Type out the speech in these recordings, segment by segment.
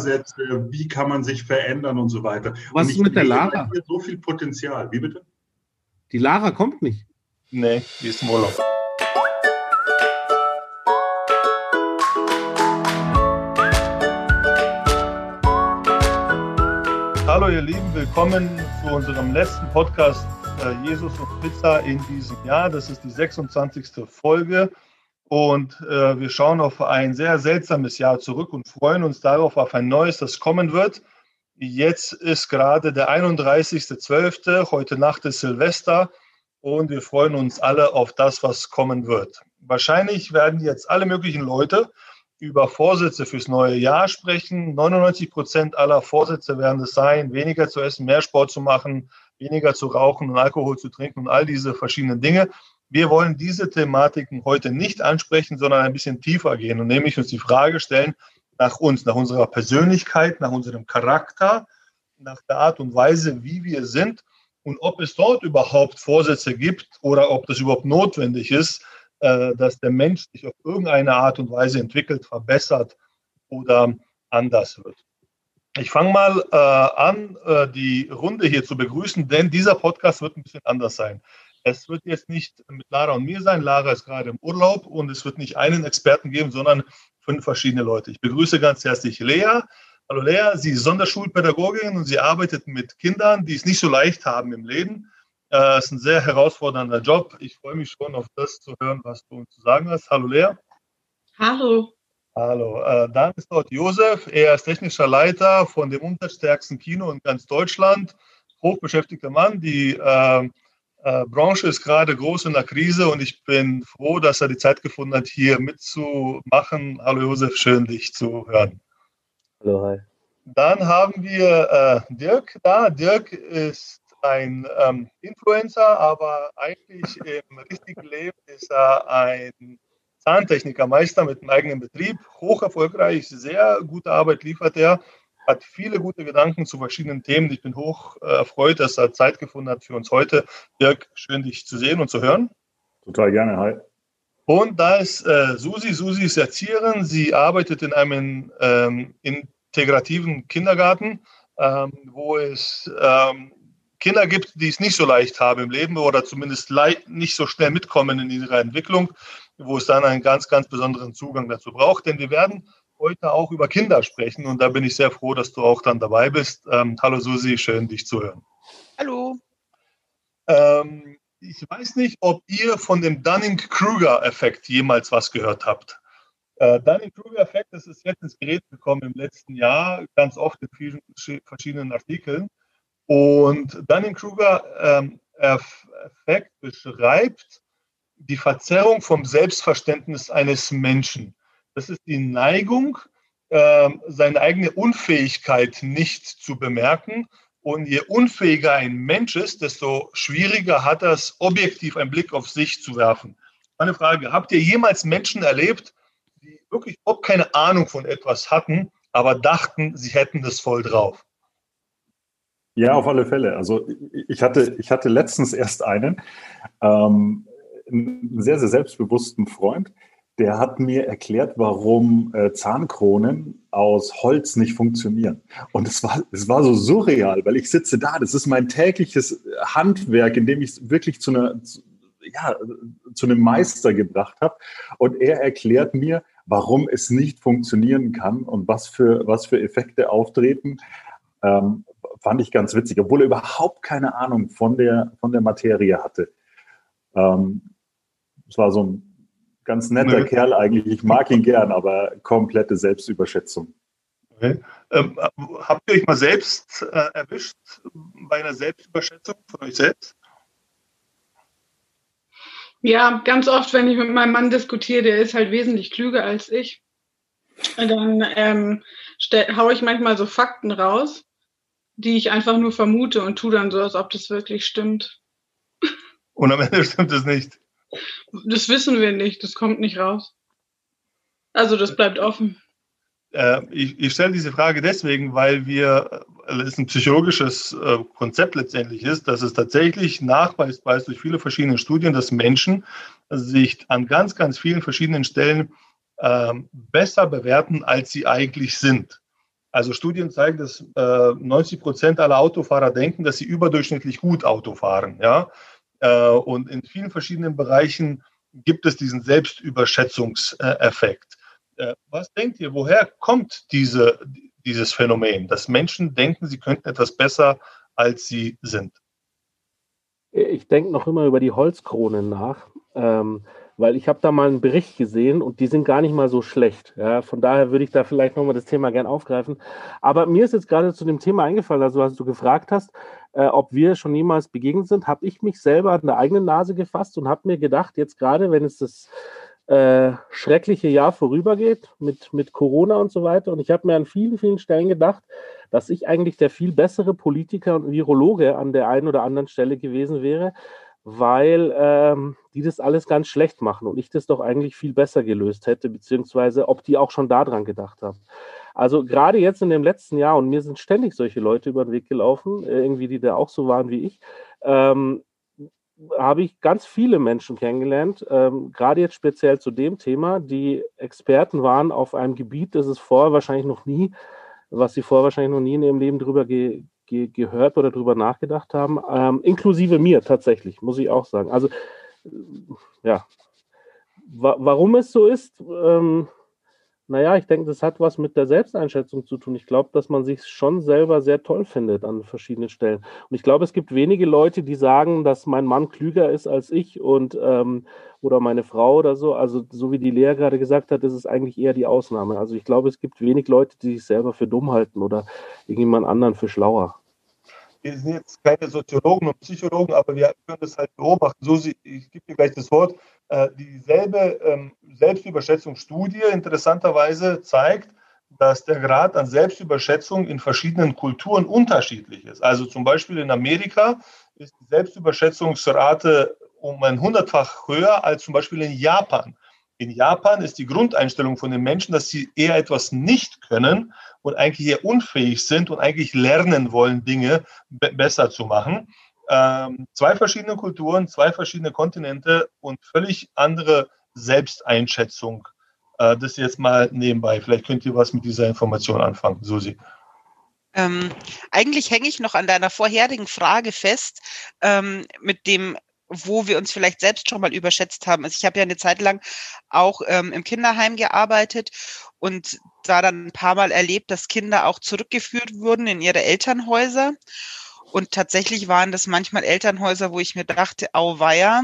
Vorsätze, wie kann man sich verändern und so weiter. Was ist mit der Lara? Hier so viel Potenzial. Wie bitte? Die Lara kommt nicht. Nee, die ist im Urlaub. Hallo ihr Lieben, willkommen zu unserem letzten Podcast äh, Jesus und Pizza in diesem Jahr. Das ist die 26. Folge und äh, wir schauen auf ein sehr seltsames Jahr zurück und freuen uns darauf auf ein neues, das kommen wird. Jetzt ist gerade der 31.12., heute Nacht ist Silvester und wir freuen uns alle auf das, was kommen wird. Wahrscheinlich werden jetzt alle möglichen Leute über Vorsätze fürs neue Jahr sprechen. 99 Prozent aller Vorsätze werden es sein, weniger zu essen, mehr Sport zu machen, weniger zu rauchen und Alkohol zu trinken und all diese verschiedenen Dinge. Wir wollen diese Thematiken heute nicht ansprechen, sondern ein bisschen tiefer gehen und nämlich uns die Frage stellen nach uns, nach unserer Persönlichkeit, nach unserem Charakter, nach der Art und Weise, wie wir sind und ob es dort überhaupt Vorsätze gibt oder ob das überhaupt notwendig ist, äh, dass der Mensch sich auf irgendeine Art und Weise entwickelt, verbessert oder anders wird. Ich fange mal äh, an, äh, die Runde hier zu begrüßen, denn dieser Podcast wird ein bisschen anders sein. Es wird jetzt nicht mit Lara und mir sein. Lara ist gerade im Urlaub und es wird nicht einen Experten geben, sondern fünf verschiedene Leute. Ich begrüße ganz herzlich Lea. Hallo Lea, sie ist Sonderschulpädagogin und sie arbeitet mit Kindern, die es nicht so leicht haben im Leben. Es äh, ist ein sehr herausfordernder Job. Ich freue mich schon auf das zu hören, was du uns zu sagen hast. Hallo Lea. Hallo. Hallo. Äh, dann ist dort Josef. Er ist technischer Leiter von dem umsatzstärksten Kino in ganz Deutschland. Hochbeschäftigter Mann. Die äh, Branche ist gerade groß in der Krise und ich bin froh, dass er die Zeit gefunden hat, hier mitzumachen. Hallo Josef, schön dich zu hören. Hallo, hi. Dann haben wir äh, Dirk da. Dirk ist ein ähm, Influencer, aber eigentlich im richtigen Leben ist er ein Zahntechnikermeister mit einem eigenen Betrieb, hoch erfolgreich, sehr gute Arbeit liefert er, hat viele gute Gedanken zu verschiedenen Themen. Ich bin hoch äh, erfreut, dass er Zeit gefunden hat für uns heute. Dirk, schön dich zu sehen und zu hören. Total gerne, hi. Und da ist äh, Susi. Susi ist Erzieherin. Sie arbeitet in einem ähm, integrativen Kindergarten, ähm, wo es ähm, Kinder gibt, die es nicht so leicht haben im Leben oder zumindest nicht so schnell mitkommen in ihrer Entwicklung, wo es dann einen ganz, ganz besonderen Zugang dazu braucht. Denn wir werden heute auch über Kinder sprechen und da bin ich sehr froh, dass du auch dann dabei bist. Ähm, hallo Susi, schön dich zu hören. Hallo. Ähm, ich weiß nicht, ob ihr von dem Dunning-Kruger-Effekt jemals was gehört habt. Äh, Dunning-Kruger-Effekt, das ist jetzt ins Gerät gekommen im letzten Jahr, ganz oft in vielen verschiedenen Artikeln. Und Dunning-Kruger-Effekt ähm, beschreibt die Verzerrung vom Selbstverständnis eines Menschen. Das ist die Neigung, ähm, seine eigene Unfähigkeit nicht zu bemerken. Und je unfähiger ein Mensch ist, desto schwieriger hat er es, objektiv einen Blick auf sich zu werfen. Meine Frage, habt ihr jemals Menschen erlebt, die wirklich überhaupt keine Ahnung von etwas hatten, aber dachten, sie hätten das voll drauf? Ja, auf alle Fälle. Also ich hatte, ich hatte letztens erst einen, ähm, einen sehr, sehr selbstbewussten Freund, der hat mir erklärt, warum äh, Zahnkronen aus Holz nicht funktionieren. Und es war, es war so surreal, weil ich sitze da, das ist mein tägliches Handwerk, in dem ich es wirklich zu einer, zu, ja, zu einem Meister gebracht habe. Und er erklärt mir, warum es nicht funktionieren kann und was für, was für Effekte auftreten. Ähm, fand ich ganz witzig, obwohl er überhaupt keine Ahnung von der, von der Materie hatte. Ähm, es war so ein ganz netter nee. Kerl eigentlich. Ich mag ihn gern, aber komplette Selbstüberschätzung. Okay. Ähm, habt ihr euch mal selbst äh, erwischt bei einer Selbstüberschätzung von euch selbst? Ja, ganz oft, wenn ich mit meinem Mann diskutiere, der ist halt wesentlich klüger als ich. Dann ähm, haue ich manchmal so Fakten raus die ich einfach nur vermute und tue dann so, als ob das wirklich stimmt. Und am Ende stimmt es nicht. Das wissen wir nicht, das kommt nicht raus. Also das bleibt offen. Äh, ich, ich stelle diese Frage deswegen, weil wir, weil es ein psychologisches äh, Konzept letztendlich ist, dass es tatsächlich nachweisbar ist durch viele verschiedene Studien, dass Menschen sich an ganz, ganz vielen verschiedenen Stellen ähm, besser bewerten, als sie eigentlich sind. Also Studien zeigen, dass äh, 90 Prozent aller Autofahrer denken, dass sie überdurchschnittlich gut Auto fahren. Ja? Äh, und in vielen verschiedenen Bereichen gibt es diesen Selbstüberschätzungseffekt. Äh, was denkt ihr, woher kommt diese, dieses Phänomen, dass Menschen denken, sie könnten etwas besser, als sie sind? Ich denke noch immer über die Holzkronen nach. Ähm, weil ich habe da mal einen Bericht gesehen und die sind gar nicht mal so schlecht. Ja, von daher würde ich da vielleicht nochmal das Thema gern aufgreifen. Aber mir ist jetzt gerade zu dem Thema eingefallen, also als du gefragt hast, äh, ob wir schon jemals begegnet sind, habe ich mich selber an der eigenen Nase gefasst und habe mir gedacht, jetzt gerade, wenn es das äh, schreckliche Jahr vorübergeht mit, mit Corona und so weiter, und ich habe mir an vielen, vielen Stellen gedacht, dass ich eigentlich der viel bessere Politiker und Virologe an der einen oder anderen Stelle gewesen wäre, weil ähm, die das alles ganz schlecht machen und ich das doch eigentlich viel besser gelöst hätte, beziehungsweise ob die auch schon daran gedacht haben. Also gerade jetzt in dem letzten Jahr, und mir sind ständig solche Leute über den Weg gelaufen, äh, irgendwie, die da auch so waren wie ich, ähm, habe ich ganz viele Menschen kennengelernt, ähm, gerade jetzt speziell zu dem Thema, die Experten waren auf einem Gebiet, das es vorher wahrscheinlich noch nie, was sie vorher wahrscheinlich noch nie in ihrem Leben drüber ge ge gehört oder drüber nachgedacht haben, ähm, inklusive mir tatsächlich, muss ich auch sagen. Also äh, ja, Wa warum es so ist, ähm, naja, ich denke, das hat was mit der Selbsteinschätzung zu tun. Ich glaube, dass man sich schon selber sehr toll findet an verschiedenen Stellen. Und ich glaube, es gibt wenige Leute, die sagen, dass mein Mann klüger ist als ich und ähm, oder meine Frau oder so. Also so wie die Lea gerade gesagt hat, ist es eigentlich eher die Ausnahme. Also ich glaube, es gibt wenig Leute, die sich selber für dumm halten oder irgendjemand anderen für schlauer wir sind jetzt keine Soziologen und Psychologen, aber wir können das halt beobachten. So, ich gebe dir gleich das Wort. Äh, dieselbe ähm, Selbstüberschätzungsstudie interessanterweise zeigt, dass der Grad an Selbstüberschätzung in verschiedenen Kulturen unterschiedlich ist. Also zum Beispiel in Amerika ist die Selbstüberschätzungsrate um ein hundertfach höher als zum Beispiel in Japan. In Japan ist die Grundeinstellung von den Menschen, dass sie eher etwas nicht können und eigentlich eher unfähig sind und eigentlich lernen wollen, Dinge be besser zu machen. Ähm, zwei verschiedene Kulturen, zwei verschiedene Kontinente und völlig andere Selbsteinschätzung. Äh, das jetzt mal nebenbei. Vielleicht könnt ihr was mit dieser Information anfangen, Susi. Ähm, eigentlich hänge ich noch an deiner vorherigen Frage fest, ähm, mit dem wo wir uns vielleicht selbst schon mal überschätzt haben. Also ich habe ja eine Zeit lang auch ähm, im Kinderheim gearbeitet und da dann ein paar Mal erlebt, dass Kinder auch zurückgeführt wurden in ihre Elternhäuser. Und tatsächlich waren das manchmal Elternhäuser, wo ich mir dachte, auweia,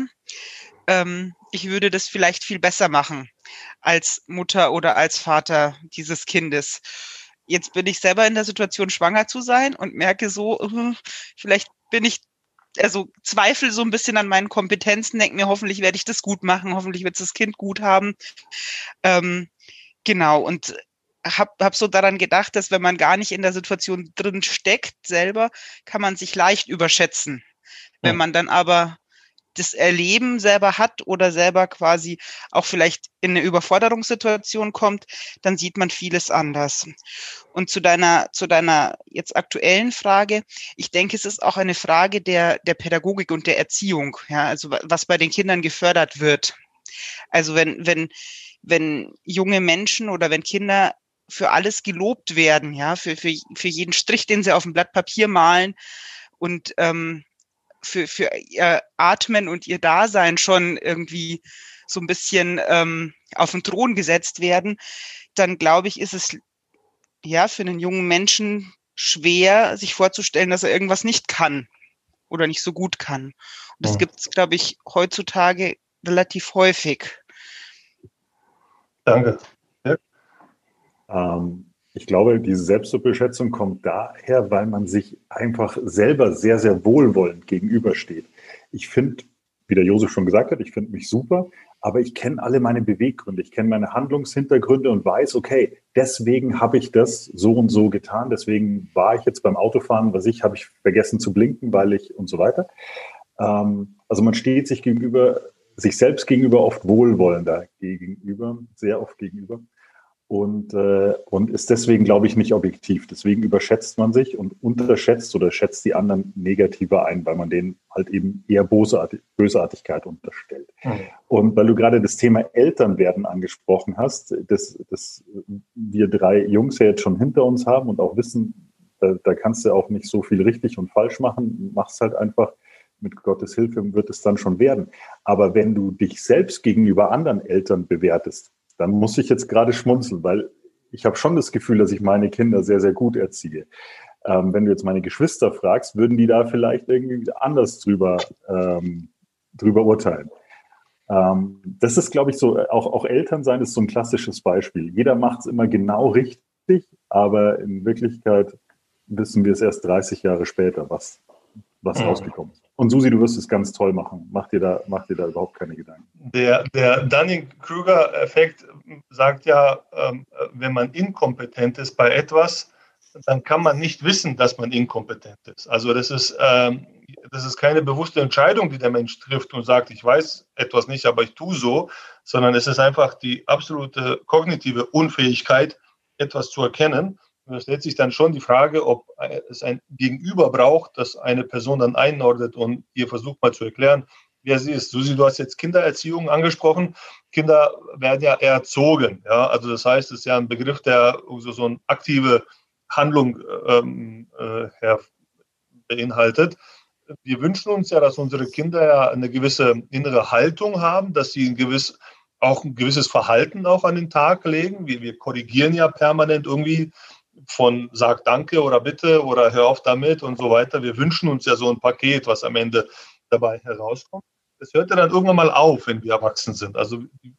ähm, ich würde das vielleicht viel besser machen als Mutter oder als Vater dieses Kindes. Jetzt bin ich selber in der Situation, schwanger zu sein und merke so, äh, vielleicht bin ich also zweifle so ein bisschen an meinen Kompetenzen, denke mir, hoffentlich werde ich das gut machen, hoffentlich wird das Kind gut haben. Ähm, genau, und habe hab so daran gedacht, dass wenn man gar nicht in der Situation drin steckt selber, kann man sich leicht überschätzen. Wenn man dann aber das Erleben selber hat oder selber quasi auch vielleicht in eine Überforderungssituation kommt, dann sieht man vieles anders. Und zu deiner, zu deiner jetzt aktuellen Frage, ich denke, es ist auch eine Frage der, der Pädagogik und der Erziehung, ja, also was bei den Kindern gefördert wird. Also wenn, wenn, wenn junge Menschen oder wenn Kinder für alles gelobt werden, ja, für, für, für jeden Strich, den sie auf dem Blatt Papier malen und ähm, für, für ihr Atmen und ihr Dasein schon irgendwie so ein bisschen ähm, auf den Thron gesetzt werden, dann glaube ich, ist es ja für einen jungen Menschen schwer, sich vorzustellen, dass er irgendwas nicht kann oder nicht so gut kann. Und das ja. gibt es, glaube ich, heutzutage relativ häufig. Danke. Ja. Ähm, ich glaube, diese Selbstbeschätzung kommt daher, weil man sich einfach selber sehr, sehr wohlwollend gegenübersteht. Ich finde, wie der Josef schon gesagt hat, ich finde mich super, aber ich kenne alle meine Beweggründe, ich kenne meine Handlungshintergründe und weiß, okay, deswegen habe ich das so und so getan, deswegen war ich jetzt beim Autofahren, was ich, habe ich vergessen zu blinken, weil ich und so weiter. Ähm, also man steht sich gegenüber, sich selbst gegenüber oft wohlwollender gegenüber, sehr oft gegenüber. Und, äh, und ist deswegen, glaube ich, nicht objektiv. Deswegen überschätzt man sich und unterschätzt oder schätzt die anderen negativer ein, weil man denen halt eben eher Bösartigkeit unterstellt. Mhm. Und weil du gerade das Thema Elternwerden angesprochen hast, das, das wir drei Jungs ja jetzt schon hinter uns haben und auch wissen, da, da kannst du auch nicht so viel richtig und falsch machen, machst halt einfach mit Gottes Hilfe wird es dann schon werden. Aber wenn du dich selbst gegenüber anderen Eltern bewertest, dann muss ich jetzt gerade schmunzeln, weil ich habe schon das Gefühl, dass ich meine Kinder sehr, sehr gut erziehe. Ähm, wenn du jetzt meine Geschwister fragst, würden die da vielleicht irgendwie anders drüber, ähm, drüber urteilen. Ähm, das ist, glaube ich, so, auch, auch Elternsein ist so ein klassisches Beispiel. Jeder macht es immer genau richtig, aber in Wirklichkeit wissen wir es erst 30 Jahre später, was, was mhm. rausgekommen ist. Und Susi, du wirst es ganz toll machen. Mach dir da, mach dir da überhaupt keine Gedanken. Der, der Dunning-Kruger-Effekt sagt ja, ähm, wenn man inkompetent ist bei etwas, dann kann man nicht wissen, dass man inkompetent ist. Also das ist, ähm, das ist keine bewusste Entscheidung, die der Mensch trifft und sagt, ich weiß etwas nicht, aber ich tue so, sondern es ist einfach die absolute kognitive Unfähigkeit, etwas zu erkennen. Stellt sich dann schon die Frage, ob es ein Gegenüber braucht, das eine Person dann einordnet und ihr versucht mal zu erklären, wer sie ist. Susi, du hast jetzt Kindererziehung angesprochen. Kinder werden ja erzogen. Ja? Also das heißt, es ist ja ein Begriff, der so, so eine aktive Handlung ähm, äh, beinhaltet. Wir wünschen uns ja, dass unsere Kinder ja eine gewisse innere Haltung haben, dass sie ein gewiss, auch ein gewisses Verhalten auch an den Tag legen. Wir, wir korrigieren ja permanent irgendwie von sag danke oder bitte oder hör auf damit und so weiter. Wir wünschen uns ja so ein Paket, was am Ende dabei herauskommt. Das hört ja dann irgendwann mal auf, wenn wir erwachsen sind. Also die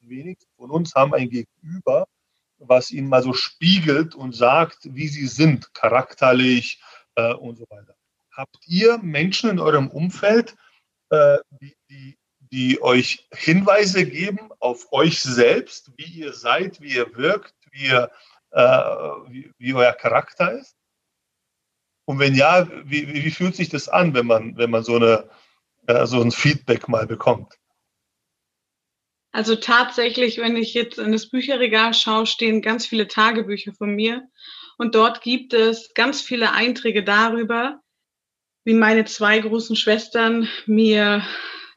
wenigsten von uns haben ein Gegenüber, was ihnen mal so spiegelt und sagt, wie sie sind, charakterlich äh, und so weiter. Habt ihr Menschen in eurem Umfeld, äh, die, die, die euch Hinweise geben auf euch selbst, wie ihr seid, wie ihr wirkt, wie ihr äh, wie, wie, euer Charakter ist? Und wenn ja, wie, wie, fühlt sich das an, wenn man, wenn man so, eine, äh, so ein Feedback mal bekommt? Also tatsächlich, wenn ich jetzt in das Bücherregal schaue, stehen ganz viele Tagebücher von mir. Und dort gibt es ganz viele Einträge darüber, wie meine zwei großen Schwestern mir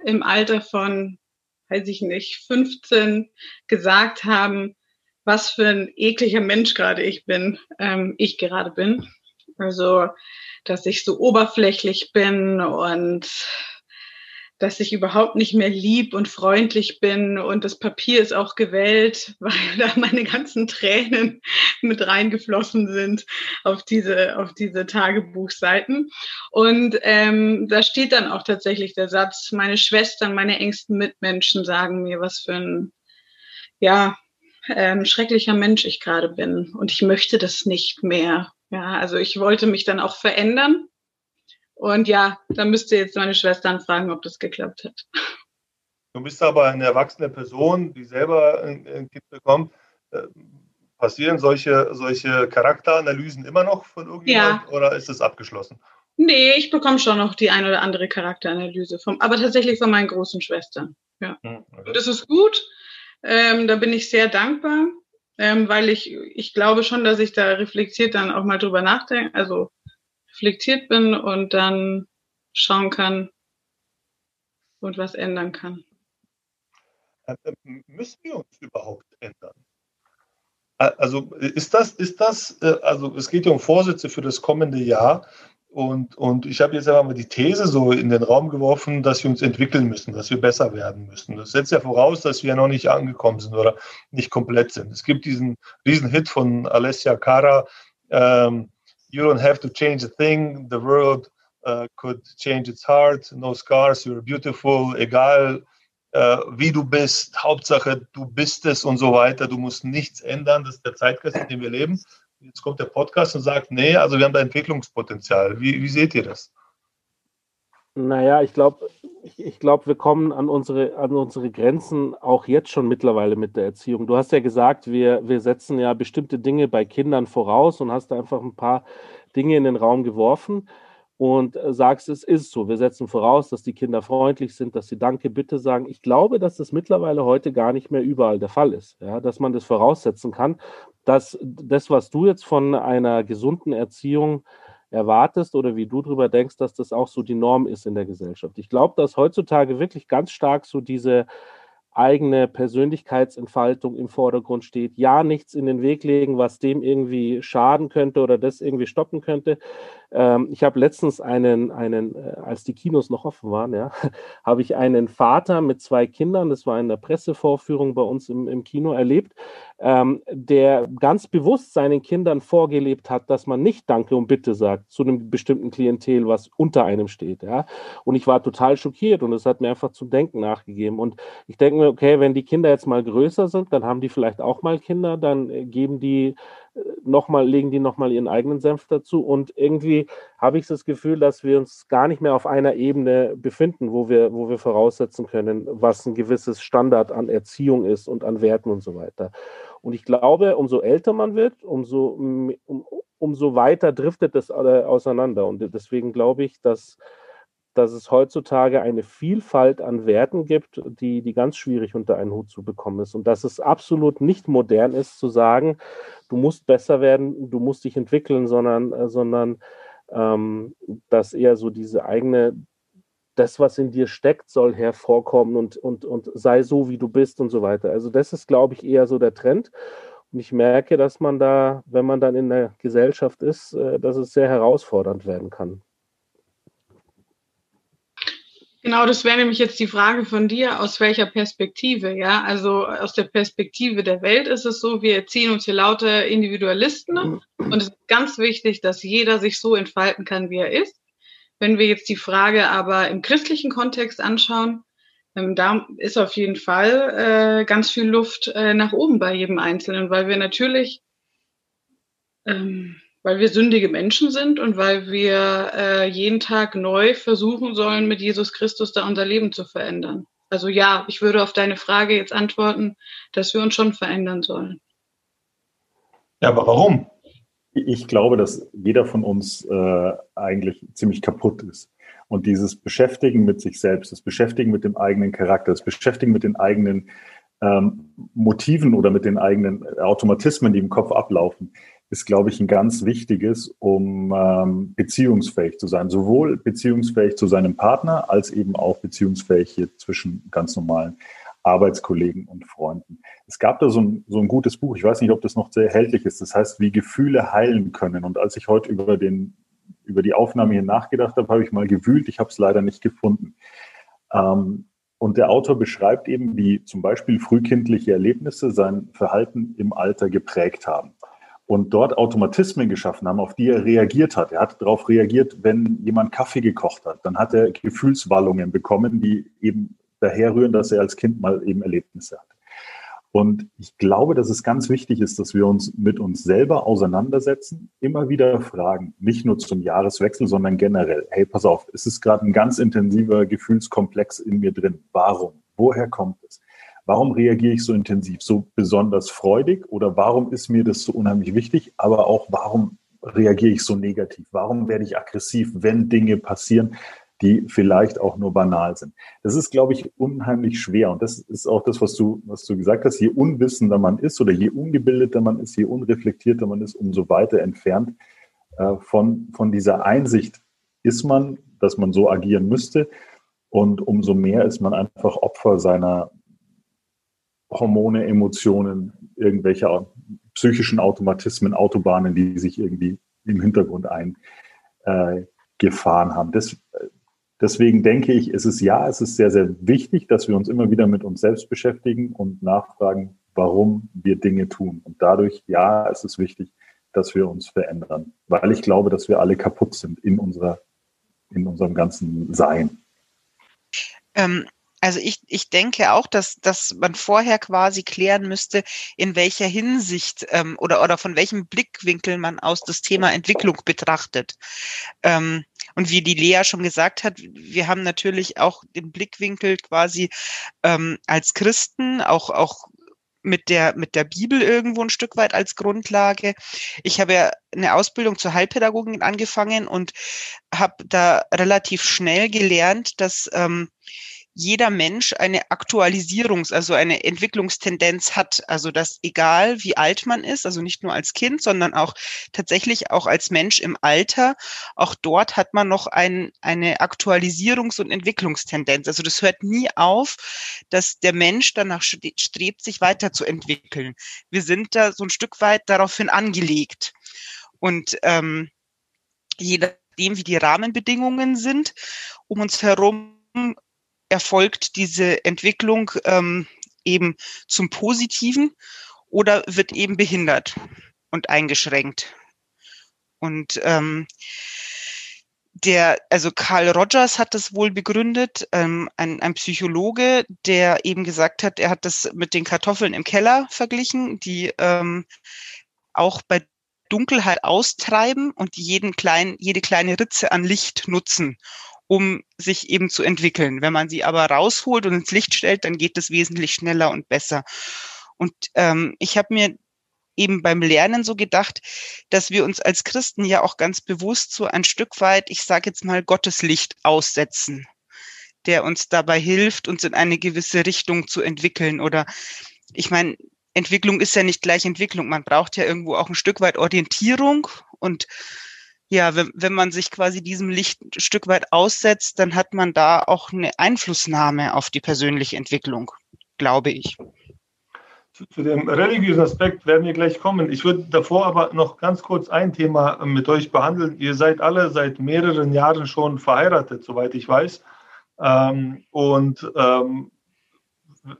im Alter von, weiß ich nicht, 15 gesagt haben, was für ein ekliger Mensch gerade ich bin, ähm, ich gerade bin. Also, dass ich so oberflächlich bin und dass ich überhaupt nicht mehr lieb und freundlich bin und das Papier ist auch gewählt, weil da meine ganzen Tränen mit reingeflossen sind auf diese, auf diese Tagebuchseiten. Und ähm, da steht dann auch tatsächlich der Satz, meine Schwestern, meine engsten Mitmenschen sagen mir, was für ein, ja, ähm, schrecklicher Mensch ich gerade bin und ich möchte das nicht mehr. Ja, also ich wollte mich dann auch verändern. Und ja, da müsste jetzt meine Schwestern fragen, ob das geklappt hat. Du bist aber eine erwachsene Person, die selber ein, Kind bekommt. Äh, passieren solche, solche Charakteranalysen immer noch von irgendjemand ja. oder ist es abgeschlossen? Nee, ich bekomme schon noch die eine oder andere Charakteranalyse, vom, aber tatsächlich von meinen großen Schwestern. Ja. Hm, okay. Und das ist gut, ähm, da bin ich sehr dankbar, ähm, weil ich, ich glaube schon, dass ich da reflektiert dann auch mal drüber nachdenke, also reflektiert bin und dann schauen kann und was ändern kann. Äh, äh, müssen wir uns überhaupt ändern? Also ist das, ist das, äh, also es geht ja um Vorsätze für das kommende Jahr. Und, und ich habe jetzt einfach mal die These so in den Raum geworfen, dass wir uns entwickeln müssen, dass wir besser werden müssen. Das setzt ja voraus, dass wir noch nicht angekommen sind oder nicht komplett sind. Es gibt diesen riesen Hit von Alessia Cara, um, You don't have to change a thing, the world uh, could change its heart, no scars, you're beautiful, egal uh, wie du bist, Hauptsache du bist es und so weiter. Du musst nichts ändern, das ist der Zeitgeist, in dem wir leben. Jetzt kommt der Podcast und sagt, nee, also wir haben da Entwicklungspotenzial. Wie, wie seht ihr das? Naja, ich glaube, ich, ich glaube, wir kommen an unsere, an unsere Grenzen auch jetzt schon mittlerweile mit der Erziehung. Du hast ja gesagt, wir, wir setzen ja bestimmte Dinge bei Kindern voraus und hast da einfach ein paar Dinge in den Raum geworfen. Und äh, sagst, es ist so. Wir setzen voraus, dass die Kinder freundlich sind, dass sie Danke, bitte sagen. Ich glaube, dass das mittlerweile heute gar nicht mehr überall der Fall ist, ja, dass man das voraussetzen kann, dass das, was du jetzt von einer gesunden Erziehung erwartest oder wie du darüber denkst, dass das auch so die Norm ist in der Gesellschaft. Ich glaube, dass heutzutage wirklich ganz stark so diese eigene Persönlichkeitsentfaltung im Vordergrund steht. Ja, nichts in den Weg legen, was dem irgendwie schaden könnte oder das irgendwie stoppen könnte. Ähm, ich habe letztens einen, einen, äh, als die Kinos noch offen waren, ja, habe ich einen Vater mit zwei Kindern, das war in der Pressevorführung bei uns im, im Kino erlebt, ähm, der ganz bewusst seinen Kindern vorgelebt hat, dass man nicht Danke und Bitte sagt zu einem bestimmten Klientel, was unter einem steht. Ja? Und ich war total schockiert und es hat mir einfach zum Denken nachgegeben. Und ich denke mir, okay, wenn die Kinder jetzt mal größer sind, dann haben die vielleicht auch mal Kinder, dann äh, geben die nochmal, legen die nochmal ihren eigenen Senf dazu. Und irgendwie habe ich das Gefühl, dass wir uns gar nicht mehr auf einer Ebene befinden, wo wir, wo wir voraussetzen können, was ein gewisses Standard an Erziehung ist und an Werten und so weiter. Und ich glaube, umso älter man wird, umso, um, umso weiter driftet es auseinander. Und deswegen glaube ich, dass, dass es heutzutage eine Vielfalt an Werten gibt, die, die ganz schwierig unter einen Hut zu bekommen ist. Und dass es absolut nicht modern ist, zu sagen, du musst besser werden, du musst dich entwickeln, sondern, sondern ähm, dass eher so diese eigene das, was in dir steckt, soll hervorkommen und, und, und sei so, wie du bist und so weiter. Also das ist, glaube ich, eher so der Trend. Und ich merke, dass man da, wenn man dann in der Gesellschaft ist, äh, dass es sehr herausfordernd werden kann. Genau, das wäre nämlich jetzt die Frage von dir, aus welcher Perspektive, ja? Also aus der Perspektive der Welt ist es so, wir erziehen uns hier lauter Individualisten mhm. und es ist ganz wichtig, dass jeder sich so entfalten kann, wie er ist. Wenn wir jetzt die Frage aber im christlichen Kontext anschauen, ähm, da ist auf jeden Fall äh, ganz viel Luft äh, nach oben bei jedem Einzelnen, weil wir natürlich, ähm, weil wir sündige Menschen sind und weil wir äh, jeden Tag neu versuchen sollen, mit Jesus Christus da unser Leben zu verändern. Also ja, ich würde auf deine Frage jetzt antworten, dass wir uns schon verändern sollen. Ja, aber warum? Ich glaube, dass jeder von uns äh, eigentlich ziemlich kaputt ist. Und dieses Beschäftigen mit sich selbst, das Beschäftigen mit dem eigenen Charakter, das Beschäftigen mit den eigenen ähm, Motiven oder mit den eigenen Automatismen, die im Kopf ablaufen, ist, glaube ich, ein ganz wichtiges, um ähm, beziehungsfähig zu sein. Sowohl beziehungsfähig zu seinem Partner als eben auch beziehungsfähig hier zwischen ganz normalen Arbeitskollegen und Freunden. Es gab da so ein, so ein gutes Buch, ich weiß nicht, ob das noch sehr erhältlich ist, das heißt, wie Gefühle heilen können. Und als ich heute über, den, über die Aufnahme hier nachgedacht habe, habe ich mal gewühlt, ich habe es leider nicht gefunden. Ähm, und der Autor beschreibt eben, wie zum Beispiel frühkindliche Erlebnisse sein Verhalten im Alter geprägt haben und dort Automatismen geschaffen haben, auf die er reagiert hat. Er hat darauf reagiert, wenn jemand Kaffee gekocht hat. Dann hat er Gefühlswallungen bekommen, die eben daherrühren, dass er als Kind mal eben Erlebnisse hat. Und ich glaube, dass es ganz wichtig ist, dass wir uns mit uns selber auseinandersetzen, immer wieder fragen, nicht nur zum Jahreswechsel, sondern generell. Hey, pass auf, es ist gerade ein ganz intensiver Gefühlskomplex in mir drin. Warum? Woher kommt es? Warum reagiere ich so intensiv, so besonders freudig? Oder warum ist mir das so unheimlich wichtig? Aber auch, warum reagiere ich so negativ? Warum werde ich aggressiv, wenn Dinge passieren? die vielleicht auch nur banal sind. Das ist, glaube ich, unheimlich schwer. Und das ist auch das, was du, was du gesagt hast. Je unwissender man ist oder je ungebildeter man ist, je unreflektierter man ist, umso weiter entfernt äh, von, von dieser Einsicht ist man, dass man so agieren müsste. Und umso mehr ist man einfach Opfer seiner Hormone, Emotionen, irgendwelcher psychischen Automatismen, Autobahnen, die sich irgendwie im Hintergrund eingefahren haben. Das, Deswegen denke ich, es ist ja, es ist sehr, sehr wichtig, dass wir uns immer wieder mit uns selbst beschäftigen und nachfragen, warum wir Dinge tun. Und dadurch, ja, es ist wichtig, dass wir uns verändern, weil ich glaube, dass wir alle kaputt sind in unserer, in unserem ganzen Sein. Ähm, also ich, ich denke auch, dass, dass man vorher quasi klären müsste, in welcher Hinsicht ähm, oder, oder von welchem Blickwinkel man aus das Thema Entwicklung betrachtet. Ähm, und wie die Lea schon gesagt hat, wir haben natürlich auch den Blickwinkel quasi ähm, als Christen, auch, auch mit der, mit der Bibel irgendwo ein Stück weit als Grundlage. Ich habe ja eine Ausbildung zur Heilpädagogin angefangen und habe da relativ schnell gelernt, dass ähm, jeder Mensch eine Aktualisierungs-, also eine Entwicklungstendenz hat. Also dass egal wie alt man ist, also nicht nur als Kind, sondern auch tatsächlich auch als Mensch im Alter, auch dort hat man noch ein, eine Aktualisierungs- und Entwicklungstendenz. Also das hört nie auf, dass der Mensch danach strebt, sich weiterzuentwickeln. Wir sind da so ein Stück weit daraufhin angelegt. Und ähm, je nachdem, wie die Rahmenbedingungen sind, um uns herum erfolgt diese Entwicklung ähm, eben zum Positiven oder wird eben behindert und eingeschränkt. Und ähm, der, also Carl Rogers hat das wohl begründet, ähm, ein, ein Psychologe, der eben gesagt hat, er hat das mit den Kartoffeln im Keller verglichen, die ähm, auch bei Dunkelheit austreiben und jeden kleinen, jede kleine Ritze an Licht nutzen um sich eben zu entwickeln. Wenn man sie aber rausholt und ins Licht stellt, dann geht es wesentlich schneller und besser. Und ähm, ich habe mir eben beim Lernen so gedacht, dass wir uns als Christen ja auch ganz bewusst so ein Stück weit, ich sage jetzt mal, Gottes Licht aussetzen, der uns dabei hilft, uns in eine gewisse Richtung zu entwickeln. Oder ich meine, Entwicklung ist ja nicht gleich Entwicklung. Man braucht ja irgendwo auch ein Stück weit Orientierung und ja, wenn, wenn man sich quasi diesem Licht ein Stück weit aussetzt, dann hat man da auch eine Einflussnahme auf die persönliche Entwicklung, glaube ich. Zu, zu dem religiösen Aspekt werden wir gleich kommen. Ich würde davor aber noch ganz kurz ein Thema mit euch behandeln. Ihr seid alle seit mehreren Jahren schon verheiratet, soweit ich weiß. Ähm, und ähm,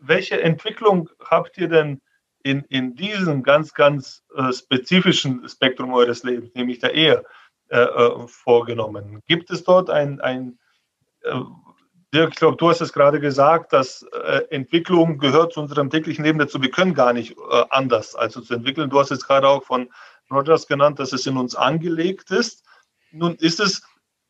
welche Entwicklung habt ihr denn in, in diesem ganz, ganz äh, spezifischen Spektrum eures Lebens, nämlich der Ehe? Äh, äh, vorgenommen. Gibt es dort ein, ein äh, Dirk, ich glaube, du hast es gerade gesagt, dass äh, Entwicklung gehört zu unserem täglichen Leben dazu. Wir können gar nicht äh, anders als zu entwickeln. Du hast es gerade auch von Rogers genannt, dass es in uns angelegt ist. Nun ist es,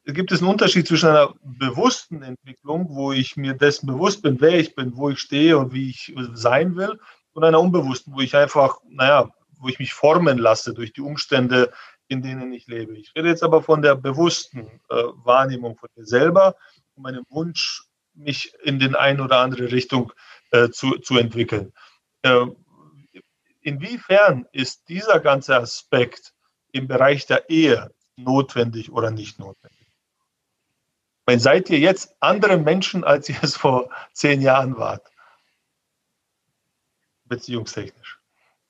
gibt es einen Unterschied zwischen einer bewussten Entwicklung, wo ich mir dessen bewusst bin, wer ich bin, wo ich stehe und wie ich sein will, und einer unbewussten, wo ich einfach, naja, wo ich mich formen lasse durch die Umstände, in denen ich lebe. Ich rede jetzt aber von der bewussten äh, Wahrnehmung von mir selber und meinem Wunsch, mich in den eine oder andere Richtung äh, zu, zu entwickeln. Äh, inwiefern ist dieser ganze Aspekt im Bereich der Ehe notwendig oder nicht notwendig? Seid ihr jetzt andere Menschen, als ihr es vor zehn Jahren wart? Beziehungstechnisch.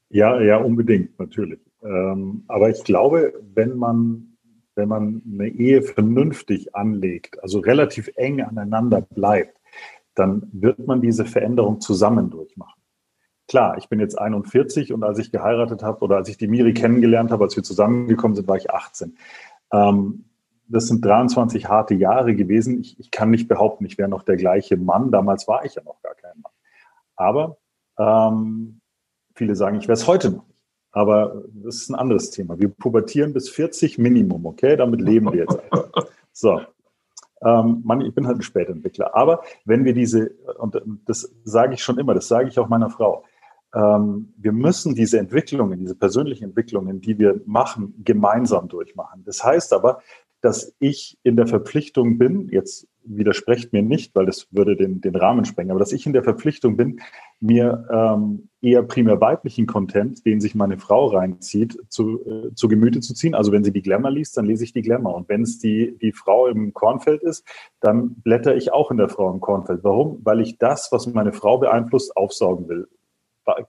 Ja, ja, unbedingt, natürlich. Ähm, aber ich glaube, wenn man, wenn man eine Ehe vernünftig anlegt, also relativ eng aneinander bleibt, dann wird man diese Veränderung zusammen durchmachen. Klar, ich bin jetzt 41 und als ich geheiratet habe oder als ich die Miri kennengelernt habe, als wir zusammengekommen sind, war ich 18. Ähm, das sind 23 harte Jahre gewesen. Ich, ich kann nicht behaupten, ich wäre noch der gleiche Mann. Damals war ich ja noch gar kein Mann. Aber ähm, viele sagen, ich wäre es heute noch. Aber das ist ein anderes Thema. Wir pubertieren bis 40 Minimum, okay? Damit leben wir jetzt einfach. So. Ähm, Mann, ich bin halt ein Spätentwickler. Aber wenn wir diese, und das sage ich schon immer, das sage ich auch meiner Frau, ähm, wir müssen diese Entwicklungen, diese persönlichen Entwicklungen, die wir machen, gemeinsam durchmachen. Das heißt aber, dass ich in der Verpflichtung bin, jetzt widersprecht mir nicht, weil das würde den, den Rahmen sprengen, aber dass ich in der Verpflichtung bin, mir ähm, eher primär weiblichen Content, den sich meine Frau reinzieht, zu, äh, zu Gemüte zu ziehen. Also wenn sie die Glamour liest, dann lese ich die Glamour. Und wenn es die, die Frau im Kornfeld ist, dann blätter ich auch in der Frau im Kornfeld. Warum? Weil ich das, was meine Frau beeinflusst, aufsaugen will.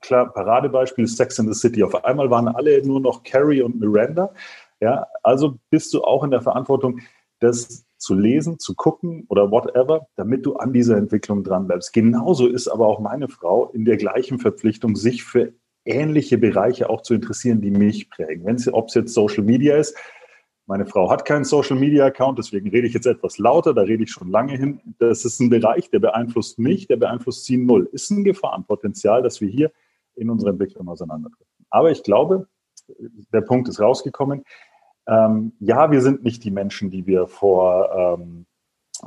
Klar, Paradebeispiel Sex in the City. Auf einmal waren alle nur noch Carrie und Miranda. Ja, also bist du auch in der Verantwortung, das zu lesen, zu gucken oder whatever, damit du an dieser Entwicklung dran bleibst. Genauso ist aber auch meine Frau in der gleichen Verpflichtung, sich für ähnliche Bereiche auch zu interessieren, die mich prägen. Ob es jetzt Social Media ist, meine Frau hat keinen Social Media Account, deswegen rede ich jetzt etwas lauter, da rede ich schon lange hin. Das ist ein Bereich, der beeinflusst mich, der beeinflusst sie null. Ist ein Gefahrenpotenzial, dass wir hier in unserer Entwicklung auseinanderdriften. Aber ich glaube, der Punkt ist rausgekommen. Ähm, ja, wir sind nicht die Menschen, die wir vor, ähm,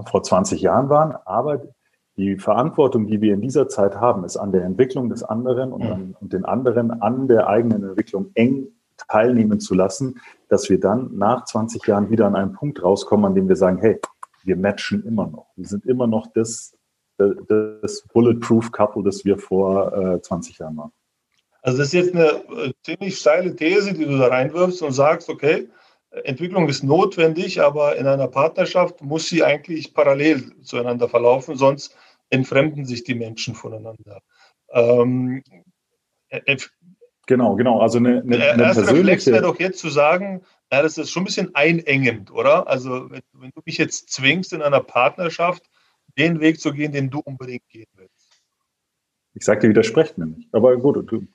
vor 20 Jahren waren, aber Die Verantwortung, die wir in dieser Zeit haben, ist an der Entwicklung des anderen und, an, und den anderen an der eigenen Entwicklung eng teilnehmen zu lassen, dass wir dann nach 20 Jahren wieder an einen Punkt rauskommen, an dem wir sagen, hey, wir matchen immer noch. Wir sind immer noch das, das Bulletproof Couple, das wir vor äh, 20 Jahren waren. Also das ist jetzt eine äh, ziemlich steile These, die du da reinwirfst und sagst, okay, Entwicklung ist notwendig, aber in einer Partnerschaft muss sie eigentlich parallel zueinander verlaufen, sonst entfremden sich die Menschen voneinander. Ähm, äh, genau, genau. Also eine, eine, der erste persönliche... Reflex wäre doch jetzt zu sagen, ja, das ist schon ein bisschen einengend, oder? Also wenn, wenn du mich jetzt zwingst, in einer Partnerschaft den Weg zu gehen, den du unbedingt gehen willst. Ich sage dir, widersprecht mir nicht. Aber gut, du,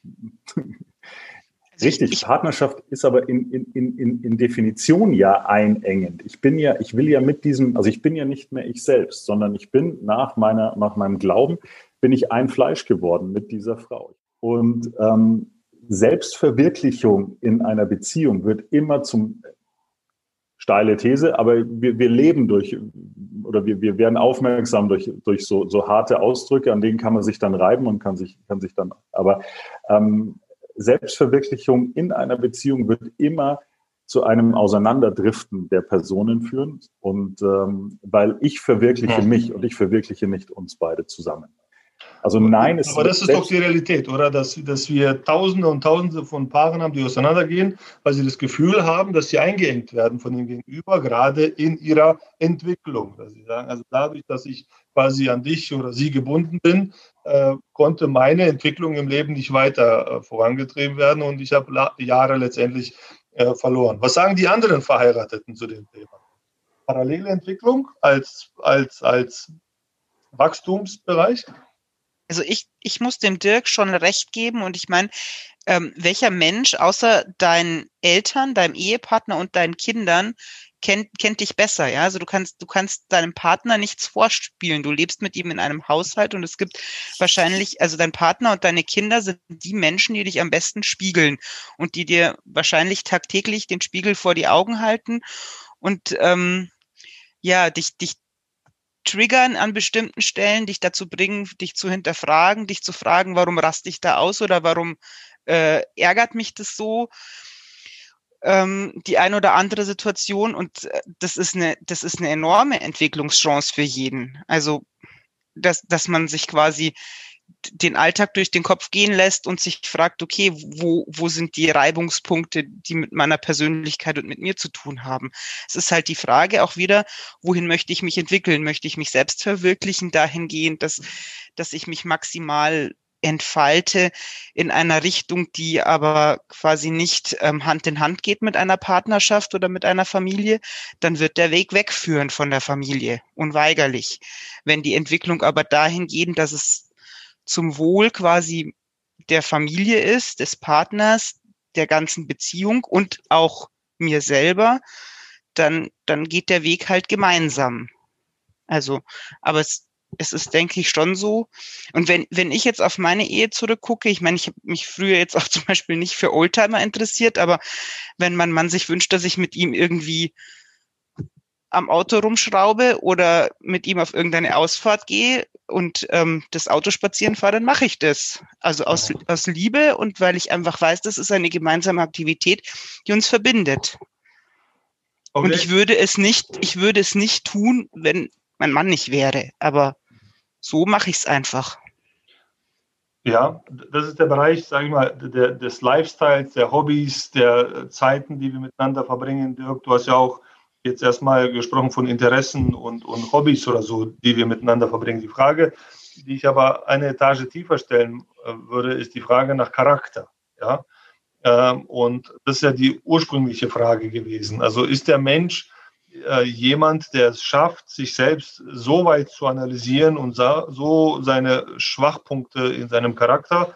Richtig, ich, Partnerschaft ist aber in, in, in, in Definition ja einengend. Ich bin ja, ich will ja mit diesem, also ich bin ja nicht mehr ich selbst, sondern ich bin nach meiner, nach meinem Glauben, bin ich ein Fleisch geworden mit dieser Frau. Und ähm, Selbstverwirklichung in einer Beziehung wird immer zum steile These, aber wir, wir leben durch oder wir, wir werden aufmerksam durch, durch so, so harte Ausdrücke, an denen kann man sich dann reiben und kann sich, kann sich dann, aber ähm, Selbstverwirklichung in einer Beziehung wird immer zu einem Auseinanderdriften der Personen führen. Und ähm, weil ich verwirkliche mich und ich verwirkliche nicht uns beide zusammen. Also nein, ist Aber das ist doch die Realität, oder? Dass, dass wir Tausende und Tausende von Paaren haben, die auseinandergehen, weil sie das Gefühl haben, dass sie eingeengt werden von dem Gegenüber, gerade in ihrer Entwicklung. Dass sie sagen, also dadurch, dass ich quasi an dich oder sie gebunden bin, äh, konnte meine Entwicklung im Leben nicht weiter äh, vorangetrieben werden und ich habe Jahre letztendlich äh, verloren. Was sagen die anderen Verheirateten zu dem Thema? Parallele Entwicklung als, als, als Wachstumsbereich? Also ich, ich muss dem Dirk schon recht geben und ich meine, ähm, welcher Mensch außer deinen Eltern, deinem Ehepartner und deinen Kindern kennt, kennt dich besser, ja. Also du kannst, du kannst deinem Partner nichts vorspielen. Du lebst mit ihm in einem Haushalt und es gibt wahrscheinlich, also dein Partner und deine Kinder sind die Menschen, die dich am besten spiegeln und die dir wahrscheinlich tagtäglich den Spiegel vor die Augen halten und ähm, ja, dich, dich triggern an bestimmten Stellen, dich dazu bringen, dich zu hinterfragen, dich zu fragen, warum raste ich da aus oder warum äh, ärgert mich das so? Ähm, die ein oder andere Situation und äh, das ist eine, das ist eine enorme Entwicklungschance für jeden. Also, dass, dass man sich quasi den Alltag durch den Kopf gehen lässt und sich fragt, okay, wo, wo sind die Reibungspunkte, die mit meiner Persönlichkeit und mit mir zu tun haben? Es ist halt die Frage auch wieder, wohin möchte ich mich entwickeln? Möchte ich mich selbst verwirklichen dahingehend, dass, dass ich mich maximal entfalte in einer Richtung, die aber quasi nicht ähm, Hand in Hand geht mit einer Partnerschaft oder mit einer Familie, dann wird der Weg wegführen von der Familie, unweigerlich. Wenn die Entwicklung aber dahin geht, dass es zum Wohl quasi der Familie ist, des Partners, der ganzen Beziehung und auch mir selber, dann, dann geht der Weg halt gemeinsam. Also, aber es, es ist, denke ich, schon so. Und wenn, wenn ich jetzt auf meine Ehe zurückgucke, ich meine, ich habe mich früher jetzt auch zum Beispiel nicht für Oldtimer interessiert, aber wenn mein Mann sich wünscht, dass ich mit ihm irgendwie am Auto rumschraube oder mit ihm auf irgendeine Ausfahrt gehe und ähm, das Auto spazieren fahre, dann mache ich das. Also aus, aus Liebe und weil ich einfach weiß, das ist eine gemeinsame Aktivität, die uns verbindet. Okay. Und ich würde es nicht, ich würde es nicht tun, wenn mein Mann nicht wäre. Aber so mache ich es einfach. Ja, das ist der Bereich, sage ich mal, der, des Lifestyles, der Hobbys, der Zeiten, die wir miteinander verbringen. Dirk, du hast ja auch jetzt erstmal gesprochen von Interessen und, und Hobbys oder so, die wir miteinander verbringen. Die Frage, die ich aber eine Etage tiefer stellen äh, würde, ist die Frage nach Charakter. Ja? Ähm, und das ist ja die ursprüngliche Frage gewesen. Also ist der Mensch äh, jemand, der es schafft, sich selbst so weit zu analysieren und so seine Schwachpunkte in seinem Charakter